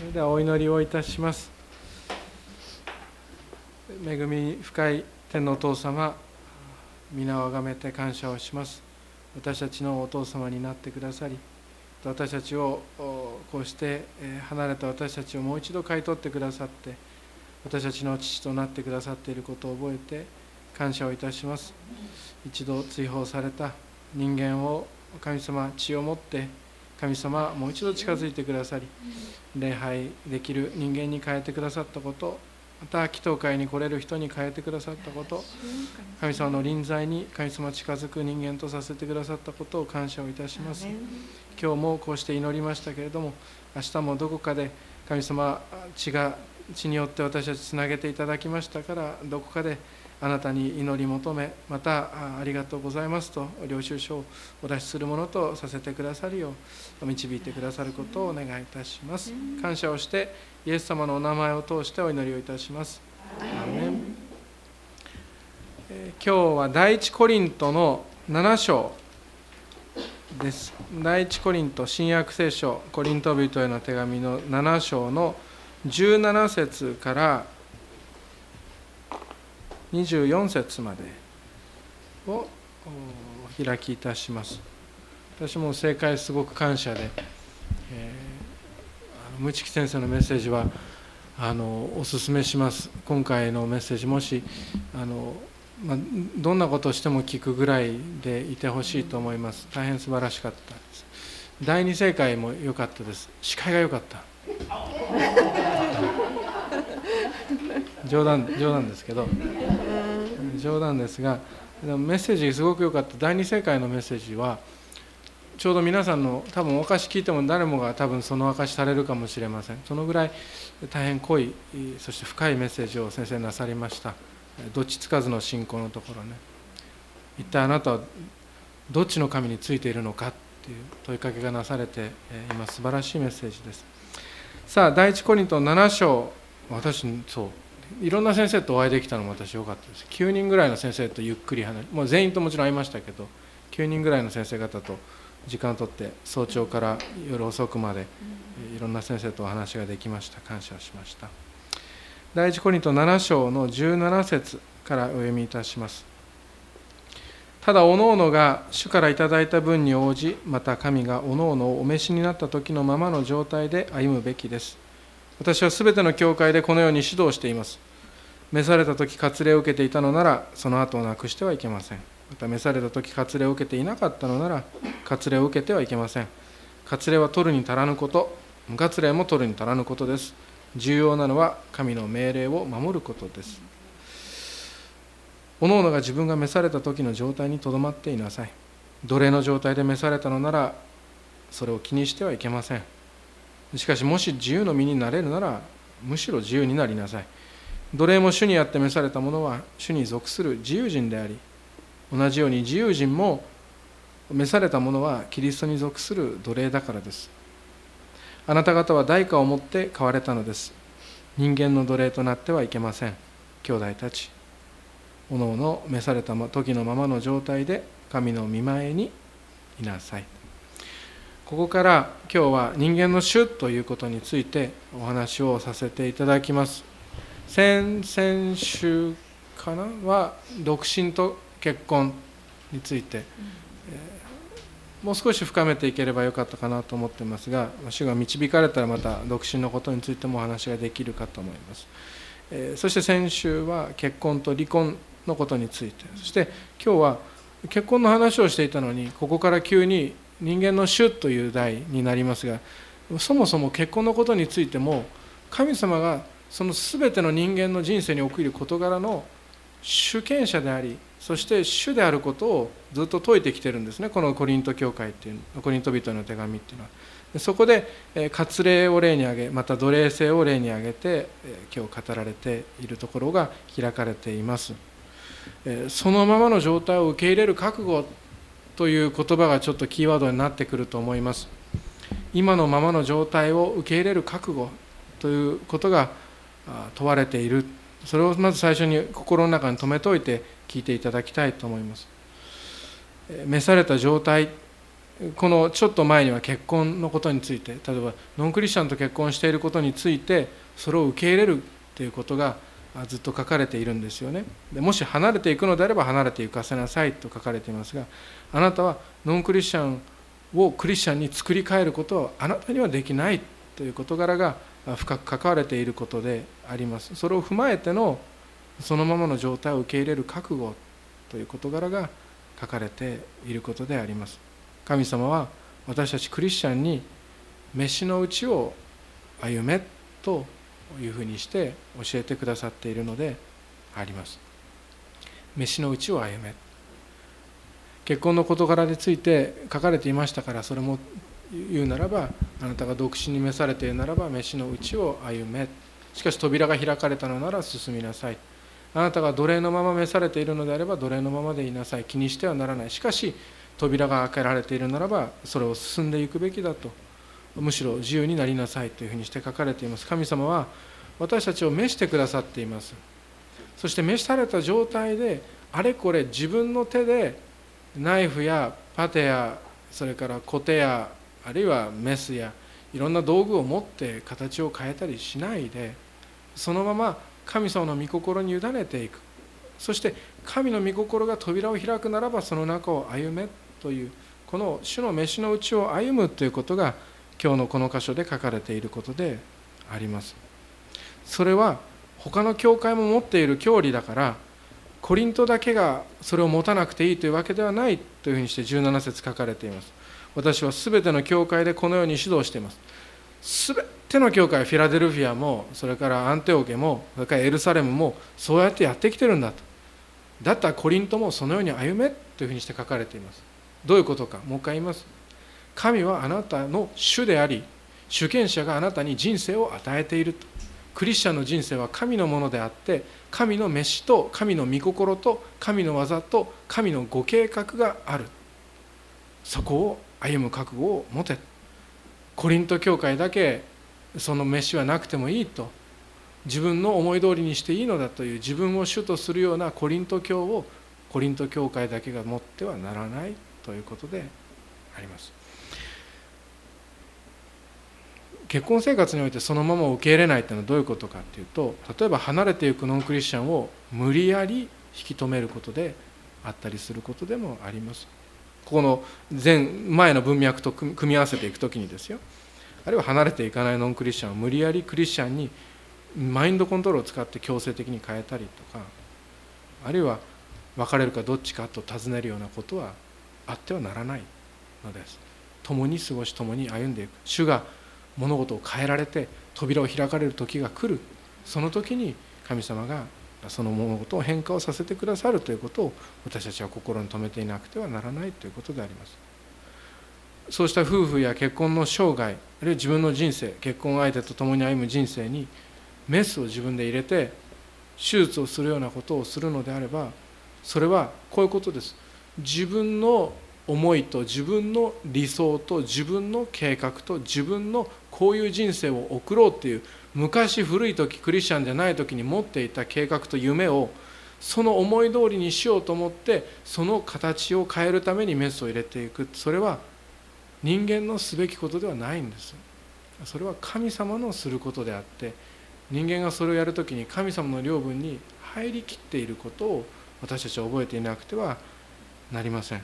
それではお祈りをいたします。恵み深い天のお父様皆をあがめて感謝をします。私たちのお父様になってくださり私たちをこうして離れた私たちをもう一度買い取ってくださって私たちの父となってくださっていることを覚えて感謝をいたします。一度追放された人間を神様血を持って神様もう一度近づいてくださり礼拝できる人間に変えてくださったことまた祈祷会に来れる人に変えてくださったこと神様の臨在に神様近づく人間とさせてくださったことを感謝をいたします。今日もこうして祈りましたけれども明日もどこかで神様血が血によって私たちつなげていただきましたからどこかであなたに祈り求めまたありがとうございますと領収書をお出しするものとさせてくださるよう導いてくださることをお願いいたします。感謝をしてイエス様のお名前を通してお祈りをいたします。今日は第一コリントの7章です。第一コリント新約聖書コリント人への手紙の7章の17節から24節までをお開きいたします。私も正解すごく感謝で、えー、無知先生のメッセージはあのお勧めします。今回のメッセージもしあの、まあ、どんなことをしても聞くぐらいでいてほしいと思います。大変素晴らしかったです。第二正解も良かったです。司会が良かった。冗談冗談ですけど。冗談ですがメッセージすごく良かった。第二世界のメッセージはちょうど皆さんの多分お証聞いても誰もが多分その証しされるかもしれません。そのぐらい大変濃いそして深いメッセージを先生なさりました。どっちつかずの信仰のところね。一体あなたはどっちの神についているのかっていう問いかけがなされて今素晴らしいメッセージです。さあ第一コリント7章。私そう。いろんな先生とお会いできたのも私良かったです。9人ぐらいの先生とゆっくり話もう全員ともちろん会いましたけど9人ぐらいの先生方と時間をとって早朝から夜遅くまでいろんな先生とお話ができました。感謝しました。第一コリント7章の17節からお読みいたします。ただおのおのが主からいただいた分に応じまた神がおのおのをお召しになった時のままの状態で歩むべきです私はすべての教会でこのように指導しています。召された時割礼を受けていたのなら、その後をなくしてはいけません。また召された時割礼を受けていなかったのなら、割礼を受けてはいけません。割礼は取るに足らぬこと、無割礼も取るに足らぬことです。重要なのは神の命令を守ることです。おのおのが自分が召された時の状態にとどまっていなさい。奴隷の状態で召されたのなら、それを気にしてはいけません。しかしもし自由の身になれるならむしろ自由になりなさい。奴隷も主にあって召された者は主に属する自由人であり同じように自由人も召された者はキリストに属する奴隷だからです。あなた方は代価を持って買われたのです。人間の奴隷となってはいけません。兄弟たち。おのおの召された時のままの状態で神の見前にいなさい。ここから今日は人間の種ということについてお話をさせていただきます。先々週かなは独身と結婚について、もう少し深めていければよかったかなと思ってますが主が導かれたらまた独身のことについてもお話ができるかと思います、え、そして先週は結婚と離婚のことについて。そして今日は結婚の話をしていたのにここから急に人間の主という題になりますがそもそも結婚のことについても神様がその全ての人間の人生に起きる事柄の主権者でありそして主であることをずっと説いてきてるんですねこのコリント教会っていうコリント人の手紙っていうのは。そこで割礼を例に挙げまた奴隷制を例に挙げて今日語られているところが開かれています。そのままの状態を受け入れる覚悟という言葉がちょっとキーワードになってくると思います。今のままの状態を受け入れる覚悟ということが問われている。それをまず最初に心の中に留めておいて聞いていただきたいと思います。召された状態このちょっと前には結婚のことについて例えばノンクリスチャンと結婚していることについてそれを受け入れるということがずっと書かれているんですよね。でもし離れていくのであれば離れていかせなさいと書かれていますがあなたはノンクリスチャンをクリスチャンに作り変えることはあなたにはできないという事柄が深く関われていることであります。それを踏まえてのそのままの状態を受け入れる覚悟という事柄が書かれていることであります。神様は私たちクリスチャンに飯のうちを歩めというふうにして教えてくださっているのであります。飯のうちを歩め。結婚の事柄について書かれていましたからそれも言うならばあなたが独身に召されているならば飯のうちを歩め。しかし扉が開かれたのなら進みなさい。あなたが奴隷のまま召されているのであれば奴隷のままでいなさい。気にしてはならない。しかし扉が開けられているならばそれを進んでいくべきだと。むしろ自由になりなさい。というふうにして書かれています。神様は私たちを召してくださっています。そして召された状態であれこれ自分の手でナイフやパテやそれからコテやあるいはメスやいろんな道具を持って形を変えたりしないでそのまま神様の御心に委ねていく。そして神の御心が扉を開くならばその中を歩めというこの主の飯のうちを歩むということが今日のこの箇所で書かれていることであります。それは他の教会も持っている教理だからコリントだけがそれを持たなくていいというわけではないというふうにして17節書かれています。私は全ての教会でこのように指導しています。全ての教会フィラデルフィアもそれからアンテオケもそれからエルサレムもそうやってやってきてるんだと。だったらコリントもそのように歩めというふうにして書かれています。どういうことかもう一回言います。神はあなたの主であり主権者があなたに人生を与えていると。クリスチャンの人生は神のものであって神の飯と神の御心と神の技と神のご計画がある。そこを歩む覚悟を持て。コリント教会だけその飯はなくてもいいと。自分の思い通りにしていいのだという自分を主とするようなコリント教をコリント教会だけが持ってはならないということであります。結婚生活においてそのまま受け入れないというのはどういうことかっていうと例えば離れていくノンクリスチャンを無理やり引き止めることであったりすることでもあります。ここの前前の文脈と組み合わせていく時にですよ。あるいは離れていかないノンクリスチャンを無理やりクリスチャンにマインドコントロールを使って強制的に変えたりとかあるいは別れるかどっちかと尋ねるようなことはあってはならないのです。共に過ごし共に歩んでいく。主が物事を変えられて扉を開かれる時が来る。その時に神様がその物事を変化をさせてくださるということを私たちは心に留めていなくてはならないということであります。そうした夫婦や結婚の生涯あるいは自分の人生結婚相手と共に歩む人生にメスを自分で入れて手術をするようなことをするのであればそれはこういうことです。自分の思いと自分の理想と自分の計画と自分のこういう人生を送ろうっていう昔古い時クリスチャンじゃない時に持っていた計画と夢をその思い通りにしようと思ってその形を変えるためにメスを入れていく。それは人間のすべきことではないんです。それは神様のすることであって人間がそれをやるときに神様の領分に入りきっていることを私たちは覚えていなくてはなりません。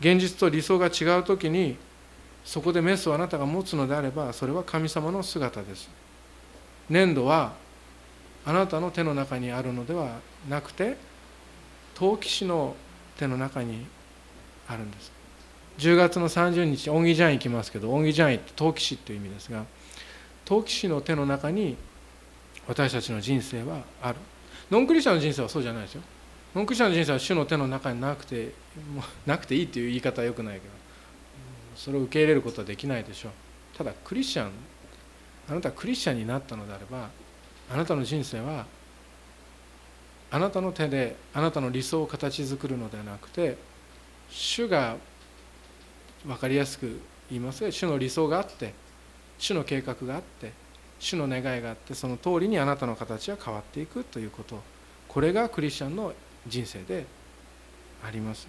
現実と理想が違う時にそこでメスをあなたが持つのであればそれは神様の姿です。粘土はあなたの手の中にあるのではなくて陶器師の手の中にあるんです。10月の30日オンギジャン行きますけどオンギジャンって陶器師という意味ですが陶器師の手の中に私たちの人生はある。ノンクリスチャンの人生はそうじゃないですよ。ノンクリスチャンの人生は主の手の中になくてなくていいという言い方はよくないけど。それを受け入れることはできないでしょう。ただクリスチャンあなたはクリスチャンになったのであればあなたの人生はあなたの手であなたの理想を形作るのではなくて主が分かりやすく言いますが主の理想があって主の計画があって主の願いがあってその通りにあなたの形は変わっていくということ。これがクリスチャンの人生であります。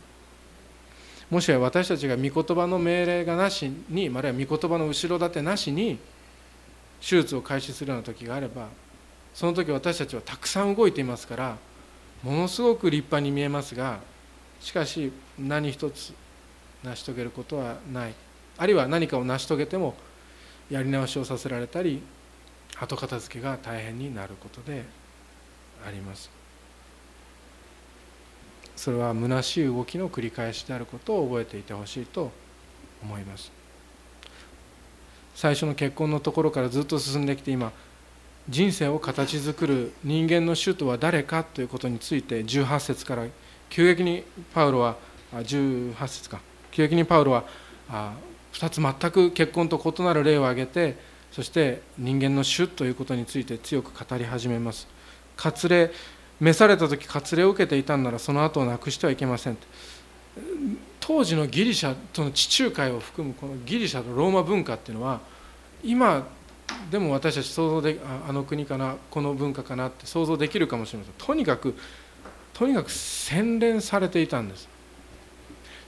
もしや私たちが御言葉の命令がなしにあるいは御言葉の後ろ盾なしに手術を開始するような時があればその時私たちはたくさん動いていますからものすごく立派に見えますがしかし何一つ成し遂げることはない。あるいは何かを成し遂げてもやり直しをさせられたり後片付けが大変になることであります。それは虚しい動きの繰り返しであることを覚えていてほしいと思います。最初の結婚のところからずっと進んできて今人生を形作る人間の主とは誰かということについて18節から急激にパウロは18節か。急激にパウロは2つ全く結婚と異なる例を挙げてそして人間の主ということについて強く語り始めます。割礼召された時割礼を受けていたんならその後をなくしてはいけません当時のギリシャとの地中海を含むこのギリシャとローマ文化っていうのは今でも私たち想像であの国かなこの文化かなって想像できるかもしれません。とにかくとにかく洗練されていたんです。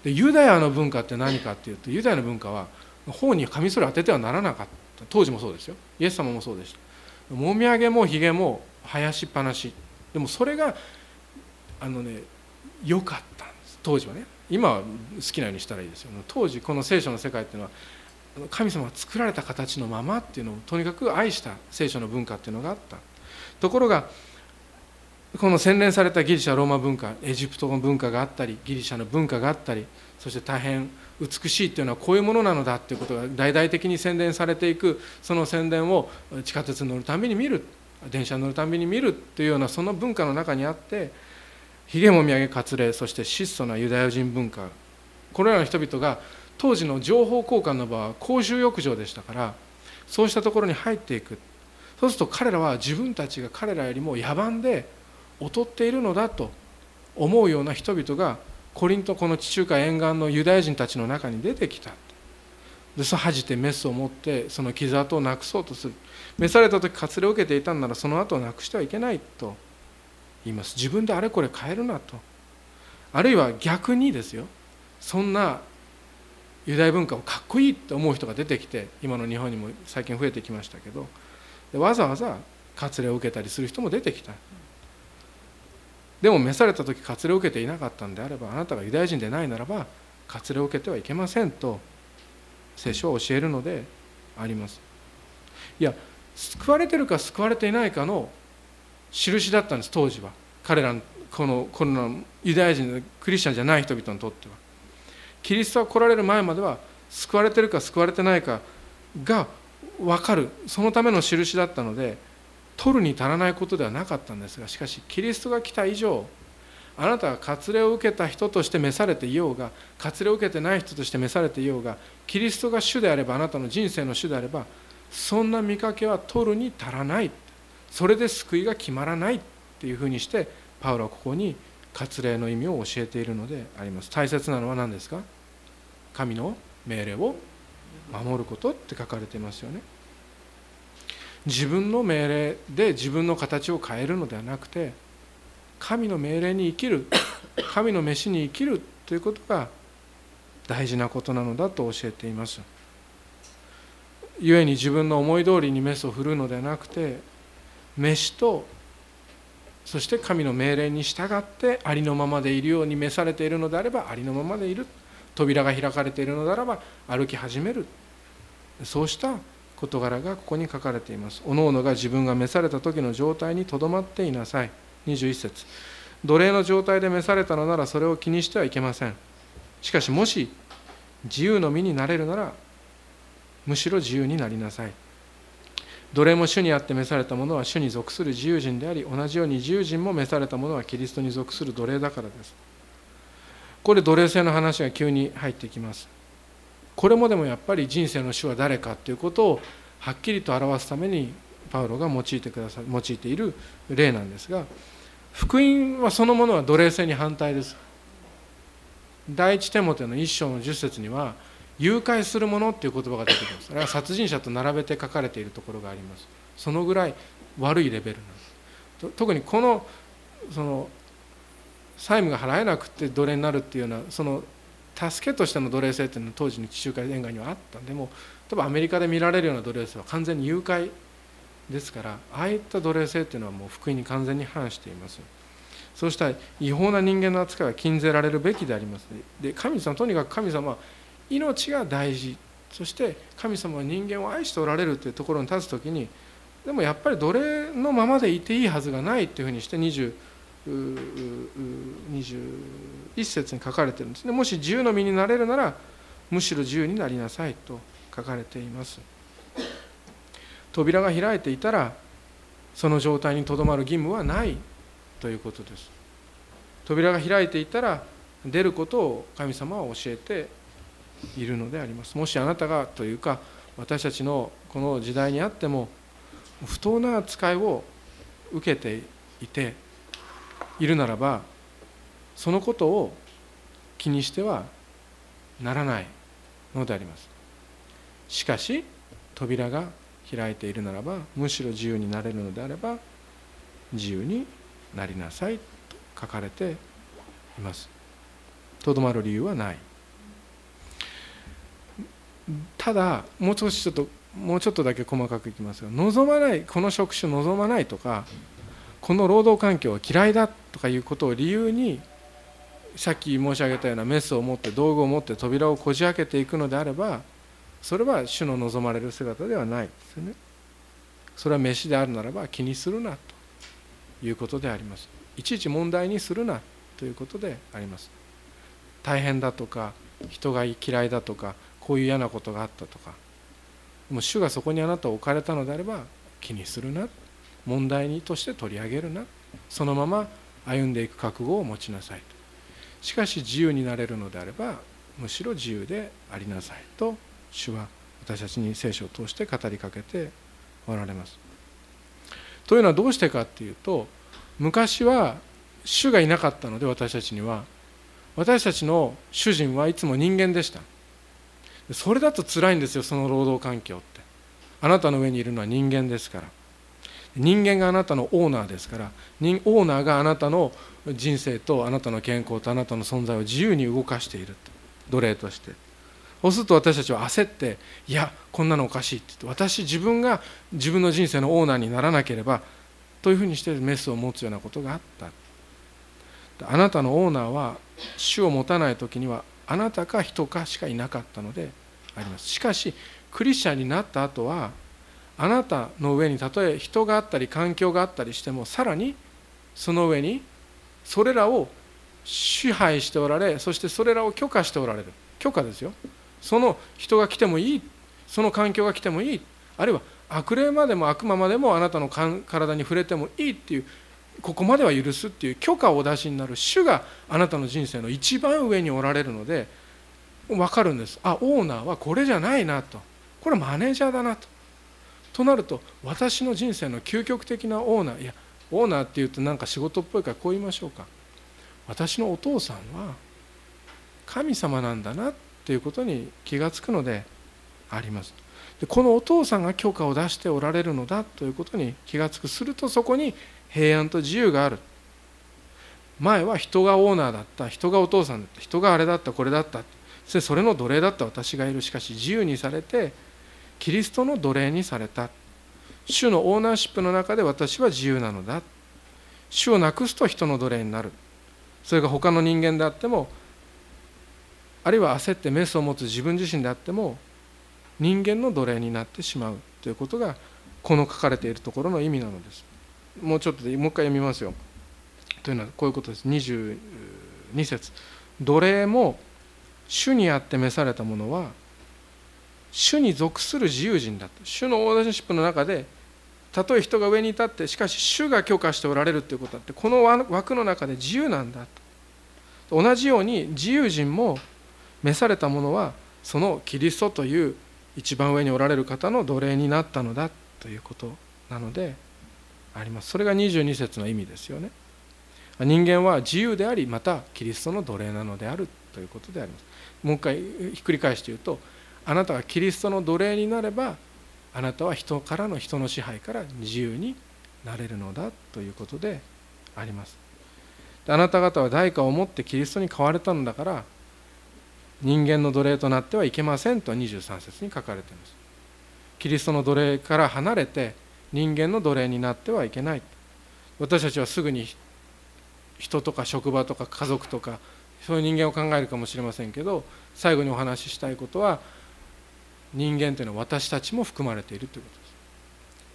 でユダヤの文化って何かっていうとユダヤの文化は頬にカミソリ当ててはならなかった。当時もそうですよ。イエス様もそうでした。もみあげもひげも生やしっぱなし。でもそれがあのね良かったんです。当時はね。今は好きなようにしたらいいですよ。当時この聖書の世界っていうのは神様が作られた形のままっていうのをとにかく愛した聖書の文化っていうのがあった。ところがこの洗練されたギリシャローマ文化エジプトの文化があったりギリシャの文化があったりそして大変美しいっていうのはこういうものなのだっていうことが大々的に宣伝されていくその宣伝を地下鉄に乗るたびに見る。電車に乗るたびに見るというようなその文化の中にあってひげもみあげ割礼そして質素なユダヤ人文化。これらの人々が当時の情報交換の場は公衆浴場でしたからそうしたところに入っていく。そうすると彼らは自分たちが彼らよりも野蛮で劣っているのだと思うような人々がコリントこの地中海沿岸のユダヤ人たちの中に出てきた。でそ恥じてメスを持ってその傷跡をなくそうとする。召された時割礼を受けていたんならその後をなくしてはいけないと。言います。自分であれこれ変えるなと。あるいは逆にですよ。そんなユダヤ文化をかっこいいって思う人が出てきて今の日本にも最近増えてきましたけど。わざわざ割礼を受けたりする人も出てきた。でも召された時割礼を受けていなかったんであればあなたがユダヤ人でないならば割礼を受けてはいけませんと。聖書は教えるのであります。いや救われてるか救われていないかの印だったんです当時は。彼らのこのこのユダヤ人クリスチャンじゃない人々にとっては。キリストが来られる前までは救われてるか救われてないかが分かる。そのための印だったので取るに足らないことではなかったんですがしかしキリストが来た以上あなたが割礼を受けた人として召されていようが割礼を受けてない人として召されていようがキリストが主であればあなたの人生の主であればそんな見かけは取るに足らない。それで救いが決まらない。っていうふうにしてパウロはここに割礼の意味を教えているのであります。大切なのは何ですか？神の命令を守ることって書かれていますよね。自分の命令で自分の形を変えるのではなくて神の命令に生きる 神の飯に生きるということが大事なことなのだと教えています。故に自分の思い通りにメスを振るうのではなくて飯とそして神の命令に従ってありのままでいるように召されているのであればありのままでいる。扉が開かれているのであれば歩き始める。そうした事柄がここに書かれています。おのおのが自分が召された時の状態にとどまっていなさい21節。奴隷の状態で召されたのならそれを気にしてはいけません。しかしもし自由の身になれるならむしろ自由になりなさい。奴隷も主にあって召された者は主に属する自由人であり同じように自由人も召された者はキリストに属する奴隷だからです。これ奴隷制の話が急に入ってきます。これもでもやっぱり人生の主は誰かということをはっきりと表すためにパウロが用いてくださ用いている例なんですが福音はそのものは奴隷制に反対です。第一テモテの一章の10節には誘拐する者っていう言葉が出てきます。あれは殺人者と並べて書かれているところがあります。そのぐらい悪いレベルなんです。特にこのその債務が払えなくて奴隷になるっていうようなその助けとしての奴隷制っていうのは当時の地中海沿岸にはあった。でも例えばアメリカで見られるような奴隷制は完全に誘拐ですからああいった奴隷制っていうのはもう福音に完全に反しています。そうした違法な人間の扱いは禁ぜられるべきであります。で神様とにかく神様は命が大事。そして神様は人間を愛しておられるというところに立つ時にでもやっぱり奴隷のままでいていいはずがないというふうにして20 21節に書かれてるんですね。もし自由の身になれるならむしろ自由になりなさいと書かれています。扉が開いていたらその状態にとどまる義務はないということです。扉が開いていたら出ることを神様は教えているのであります。もしあなたがというか私たちのこの時代にあっても不当な扱いを受けていているならばそのことを気にしてはならないのであります。しかし扉が開いているならばむしろ自由になれるのであれば自由になりなさいと書かれています。とどまる理由はない。ただもう少しちょっともうちょっとだけ細かくいきますが望まないこの職種望まないとかこの労働環境は嫌いだとかいうことを理由にさっき申し上げたようなメスを持って道具を持って扉をこじ開けていくのであればそれは主の望まれる姿ではないですね。それは飯であるならば気にするなということであります。いちいち問題にするなということであります。大変だとか人が嫌いだとかこういう嫌なことがあったとかもう主がそこにあなたを置かれたのであれば気にするな。問題にとして取り上げるな。そのまま歩んでいく覚悟を持ちなさいと。しかし自由になれるのであればむしろ自由でありなさいと主は私たちに聖書を通して語りかけておられます。というのはどうしてかっていうと昔は主がいなかったので私たちには私たちの主人はいつも人間でした。それだと辛いんですよその労働環境って。あなたの上にいるのは人間ですから。人間があなたのオーナーですからオーナーがあなたの人生とあなたの健康とあなたの存在を自由に動かしている奴隷として。そうすると私たちは焦っていやこんなのおかしいってって私自分が自分の人生のオーナーにならなければというふうにしてメスを持つようなことがあった。あなたのオーナーは主を持たない時にはあなたか人かしかいなかったのであります。しかしクリスチャンになった後はあなたの上にたとえ人があったり環境があったりしてもさらにその上にそれらを支配しておられそしてそれらを許可しておられる。許可ですよ。その人が来てもいい。その環境が来てもいい。あるいは悪霊までも悪魔までもあなたの体に触れてもいいっていうここまでは許すっていう許可をお出しになる主があなたの人生の一番上におられるので分かるんです。あオーナーはこれじゃないなと。これマネージャーだなと。となると私の人生の究極的なオーナーいやオーナーっていうとなんか仕事っぽいからこう言いましょうか。私のお父さんは神様なんだなって。いうことに気が付くのであります。でこのお父さんが許可を出しておられるのだということに気が付く。するとそこに平安と自由がある。前は人がオーナーだった。人がお父さんだった人があれだったこれだった。それの奴隷だった。私がいる。しかし自由にされてキリストの奴隷にされた。主のオーナーシップの中で私は自由なのだ。主をなくすと人の奴隷になる。それが他の人間であってもあるいは焦ってメスを持つ自分自身であっても人間の奴隷になってしまうということがこの書かれているところの意味なのです。もうちょっとでもう一回読みますよ。というのはこういうことです。22節。奴隷も主にあって召されたものは主に属する自由人だと主のオーダーシップの中でたとえ人が上に立ってしかし主が許可しておられるということだってこの枠の中で自由なんだと。同じように自由人も召されたものはそのキリストという一番上におられる方の奴隷になったのだということなのであります。それが22節の意味ですよね。人間は自由でありまたキリストの奴隷なのであるということであります。もう一回ひっくり返して言うとあなたがキリストの奴隷になればあなたは人からの人の支配から自由になれるのだということであります。あなた方は代価を持ってキリストに変われたのだから人間の奴隷となってはいけませんと23節に書かれています。キリストの奴隷から離れて人間の奴隷になってはいけない。私たちはすぐに人とか職場とか家族とかそういう人間を考えるかもしれませんけど最後にお話ししたいことは人間というのは私たちも含まれているということです。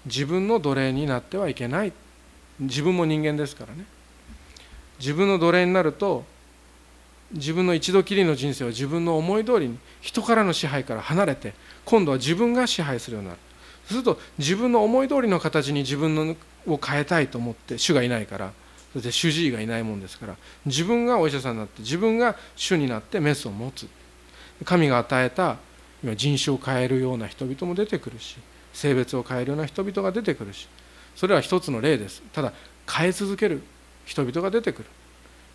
自分の奴隷になってはいけない。自分も人間ですからね。自分の奴隷になると自分の一度きりの人生を自分の思い通りに人からの支配から離れて今度は自分が支配するようになる。すると自分の思い通りの形に自分のを変えたいと思って主がいないからそして主治医がいないもんですから自分がお医者さんになって自分が主になってメスを持つ。神が与えた今人種を変えるような人々も出てくるし性別を変えるような人々が出てくるしそれは一つの例です。ただ変え続ける人々が出てくる。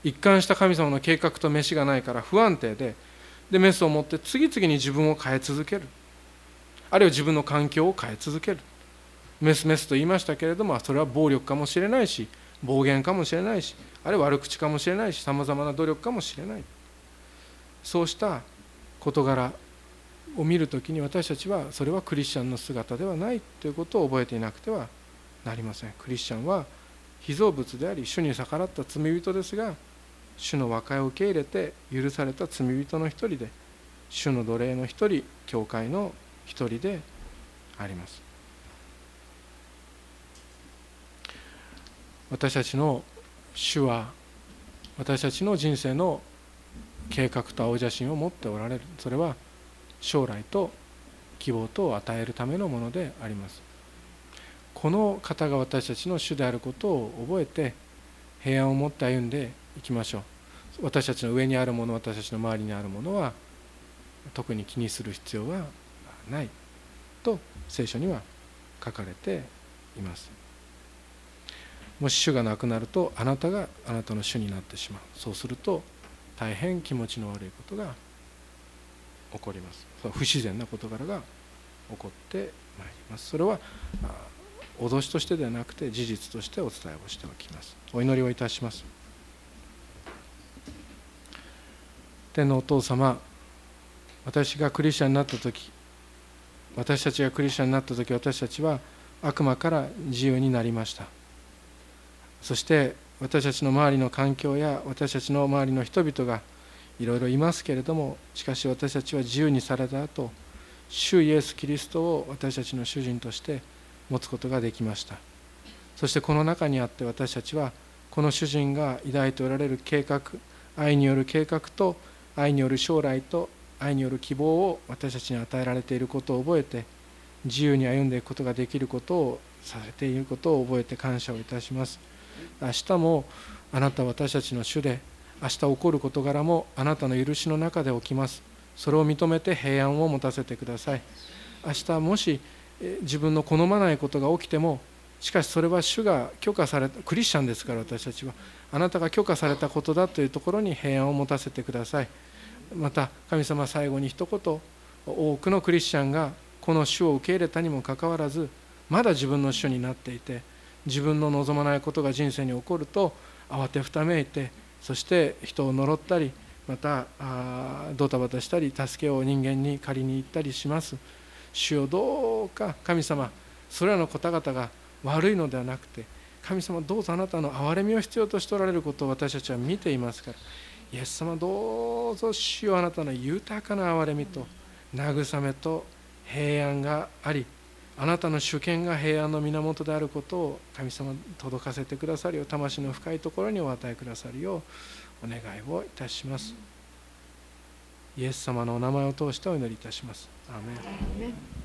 一貫した神様の計画と飯がないから不安定ででメスを持って次々に自分を変え続ける。あるいは自分の環境を変え続ける。メスメスと言いましたけれどもそれは暴力かもしれないし暴言かもしれないしあるいは悪口かもしれないしさまざまな努力かもしれない。そうした事柄を見るときに私たちはそれはクリスチャンの姿ではないということを覚えていなくてはなりません。クリスチャンは被造物であり主に逆らった罪人ですが主の和解を受け入れて許された罪人の一人で主の奴隷の一人教会の一人であります。私たちの主は私たちの人生の計画と青写真を持っておられる。それは将来と希望とを与えるためのものであります。この方が私たちの主であることを覚えて平安を持って歩んでいきましょう。私たちの上にあるもの私たちの周りにあるものは特に気にする必要はない。と聖書には書かれています。もし主がなくなるとあなたがあなたの主になってしまう。そうすると大変気持ちの悪いことが起こります。不自然な事柄が起こってまいります。それは脅しとしてではなくて事実としてお伝えをしておきます。お祈りをいたします。天のお父様私がクリスチャンになった時私たちがクリスチャンになった時私たちは悪魔から自由になりました。そして私たちの周りの環境や私たちの周りの人々がいろいろいますけれどもしかし私たちは自由にされた後主イエス・キリストを私たちの主人として持つことができました。そしてこの中にあって私たちはこの主人が抱いておられる計画愛による計画と愛による将来と愛による希望を私たちに与えられていることを覚えて自由に歩んでいくことができることをさせていることを覚えて感謝をいたします。明日もあなたは私たちの主で明日起こる事柄もあなたの許しの中で起きます。それを認めて平安を持たせてください。明日もし自分の好まないことが起きてもしかしそれは主が許可されたクリスチャンですから私たちはあなたが許可されたことだというところに平安を持たせてください。また神様最後に一言多くのクリスチャンがこの主を受け入れたにもかかわらずまだ自分の主になっていて自分の望まないことが人生に起こると慌てふためいてそして人を呪ったりまたあドタバタしたり助けを人間に借りに行ったりします。主よどうか神様それらの方々が悪いのではなくて神様どうぞあなたの憐れみを必要としておられることを私たちは見ていますからイエス様どうぞ主よあなたの豊かな憐れみと慰めと平安がありあなたの主権が平安の源であることを神様届かせてくださるよう魂の深いところにお与えくださるようお願いをいたします。イエス様のお名前を通してお祈りいたします。アーメン